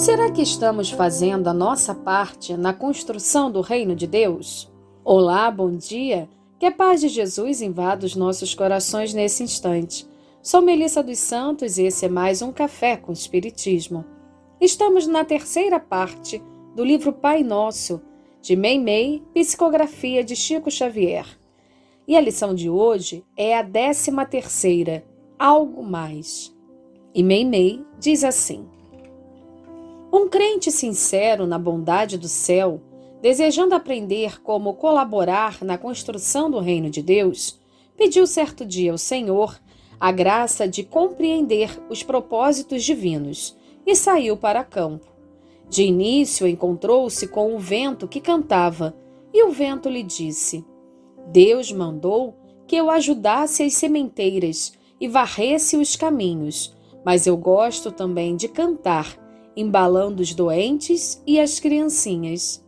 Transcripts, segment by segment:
Será que estamos fazendo a nossa parte na construção do reino de Deus? Olá, bom dia. Que a paz de Jesus invada os nossos corações nesse instante. Sou Melissa dos Santos e esse é mais um Café com Espiritismo. Estamos na terceira parte do livro Pai Nosso, de Meimei, Psicografia de Chico Xavier. E a lição de hoje é a décima terceira, Algo Mais. E Meimei diz assim: Um crente sincero na bondade do céu, desejando aprender como colaborar na construção do reino de Deus, pediu certo dia ao Senhor a graça de compreender os propósitos divinos e saiu para campo. De início encontrou-se com o vento que cantava, e o vento lhe disse: Deus mandou que eu ajudasse as sementeiras e varresse os caminhos, mas eu gosto também de cantar, embalando os doentes e as criancinhas.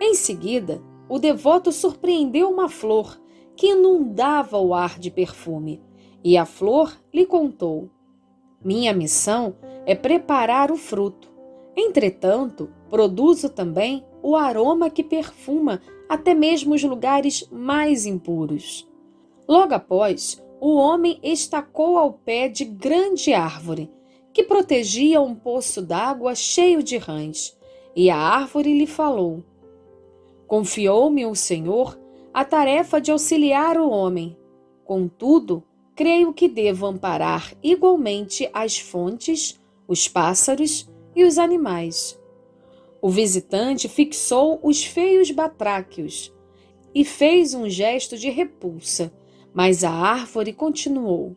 Em seguida, o devoto surpreendeu uma flor que inundava o ar de perfume, e a flor lhe contou: Minha missão é preparar o fruto Entretanto, produzo também o aroma que perfuma até mesmo os lugares mais impuros. Logo após, o homem estacou ao pé de grande árvore, que protegia um poço d'água cheio de rãs, e a árvore lhe falou: Confiou-me o Senhor a tarefa de auxiliar o homem. Contudo, creio que devo amparar igualmente as fontes, os pássaros e os animais. O visitante fixou os feios batráquios e fez um gesto de repulsa, mas a árvore continuou.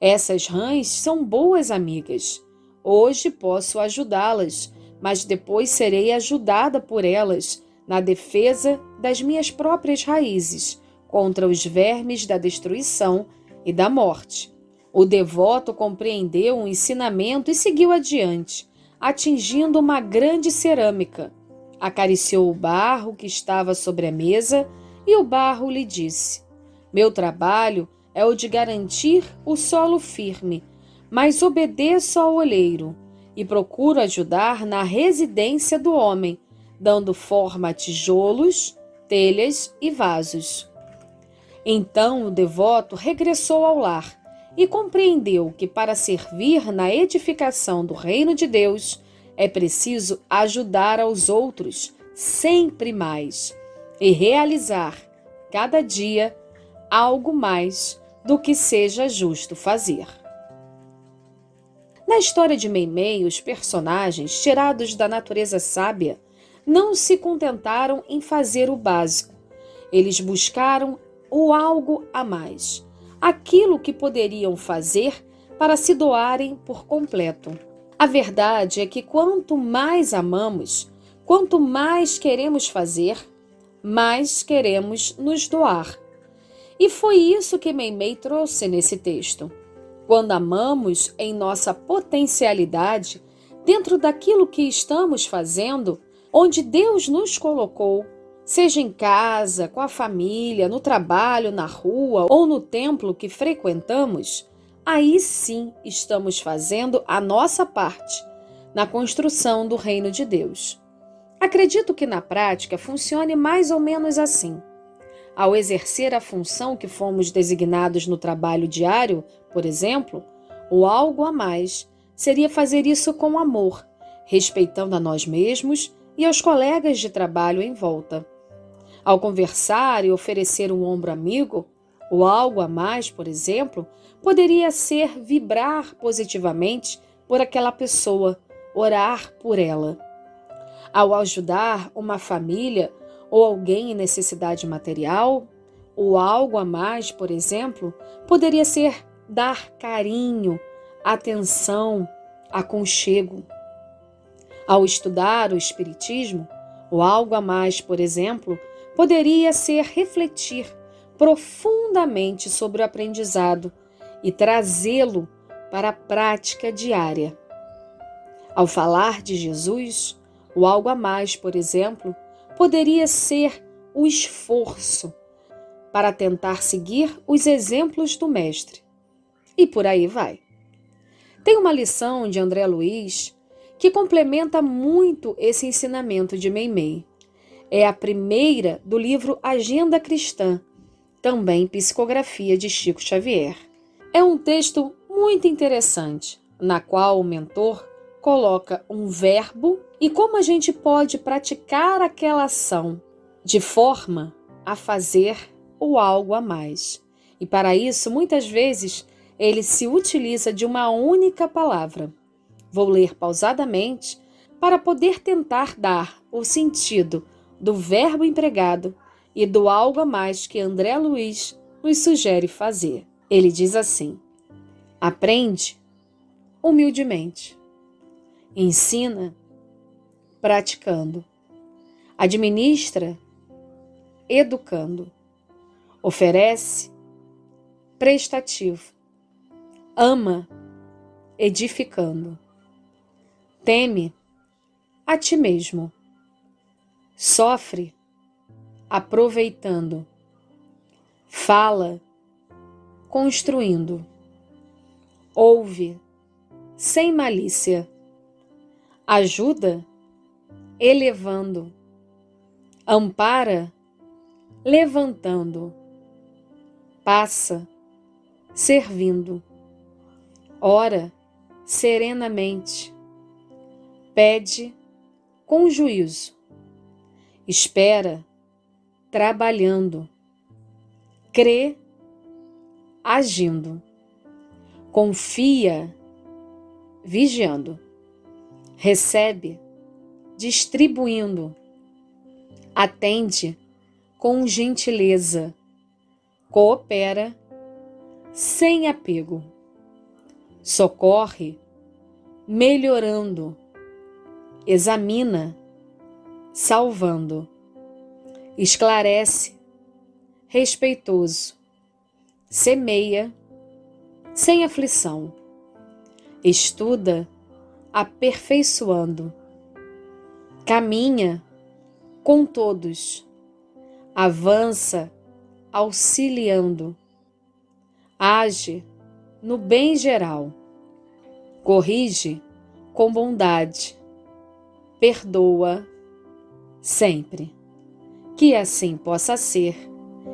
Essas rãs são boas amigas. Hoje posso ajudá-las, mas depois serei ajudada por elas na defesa das minhas próprias raízes contra os vermes da destruição e da morte. O devoto compreendeu o ensinamento e seguiu adiante, atingindo uma grande cerâmica. Acariciou o barro que estava sobre a mesa e o barro lhe disse: Meu trabalho é o de garantir o solo firme, mas obedeço ao olheiro e procuro ajudar na residência do homem, dando forma a tijolos, telhas e vasos. Então o devoto regressou ao lar e compreendeu que para servir na edificação do reino de Deus é preciso ajudar aos outros sempre mais e realizar cada dia algo mais do que seja justo fazer. Na história de Meimei, os personagens, tirados da natureza sábia, não se contentaram em fazer o básico. Eles buscaram o algo a mais aquilo que poderiam fazer para se doarem por completo. A verdade é que quanto mais amamos, quanto mais queremos fazer, mais queremos nos doar. E foi isso que Meimei trouxe nesse texto. Quando amamos em nossa potencialidade, dentro daquilo que estamos fazendo, onde Deus nos colocou, seja em casa, com a família, no trabalho, na rua ou no templo que frequentamos, aí sim estamos fazendo a nossa parte na construção do reino de Deus. Acredito que na prática funcione mais ou menos assim. Ao exercer a função que fomos designados no trabalho diário, por exemplo, o algo a mais seria fazer isso com amor, respeitando a nós mesmos e aos colegas de trabalho em volta. Ao conversar e oferecer um ombro amigo, ou algo a mais, por exemplo, poderia ser vibrar positivamente por aquela pessoa, orar por ela. Ao ajudar uma família ou alguém em necessidade material, ou algo a mais, por exemplo, poderia ser dar carinho, atenção, aconchego. Ao estudar o Espiritismo, ou algo a mais, por exemplo, poderia ser refletir profundamente sobre o aprendizado e trazê-lo para a prática diária. Ao falar de Jesus, o algo a mais, por exemplo, poderia ser o esforço para tentar seguir os exemplos do Mestre. E por aí vai. Tem uma lição de André Luiz que complementa muito esse ensinamento de Meimei. É a primeira do livro Agenda Cristã, também psicografia de Chico Xavier. É um texto muito interessante, na qual o mentor coloca um verbo e como a gente pode praticar aquela ação de forma a fazer o algo a mais. E para isso, muitas vezes, ele se utiliza de uma única palavra. Vou ler pausadamente para poder tentar dar o sentido do verbo empregado e do algo a mais que André Luiz nos sugere fazer. Ele diz assim: aprende humildemente, ensina praticando, administra educando, oferece prestativo, ama edificando, teme a ti mesmo, sofre aproveitando, fala construindo, ouve sem malícia, ajuda elevando, ampara levantando, passa servindo, ora serenamente, pede com juízo, espera trabalhando, crê agindo, confia vigiando, recebe distribuindo, atende com gentileza, coopera sem apego, socorre melhorando, examina salvando, esclarece respeitoso, semeia sem aflição, estuda aperfeiçoando, caminha com todos, avança auxiliando, age no bem geral, corrige com bondade, perdoa sempre. Que assim possa ser.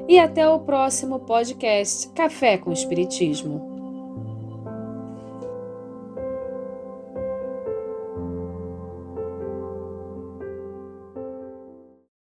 E até o próximo podcast Café com Espiritismo.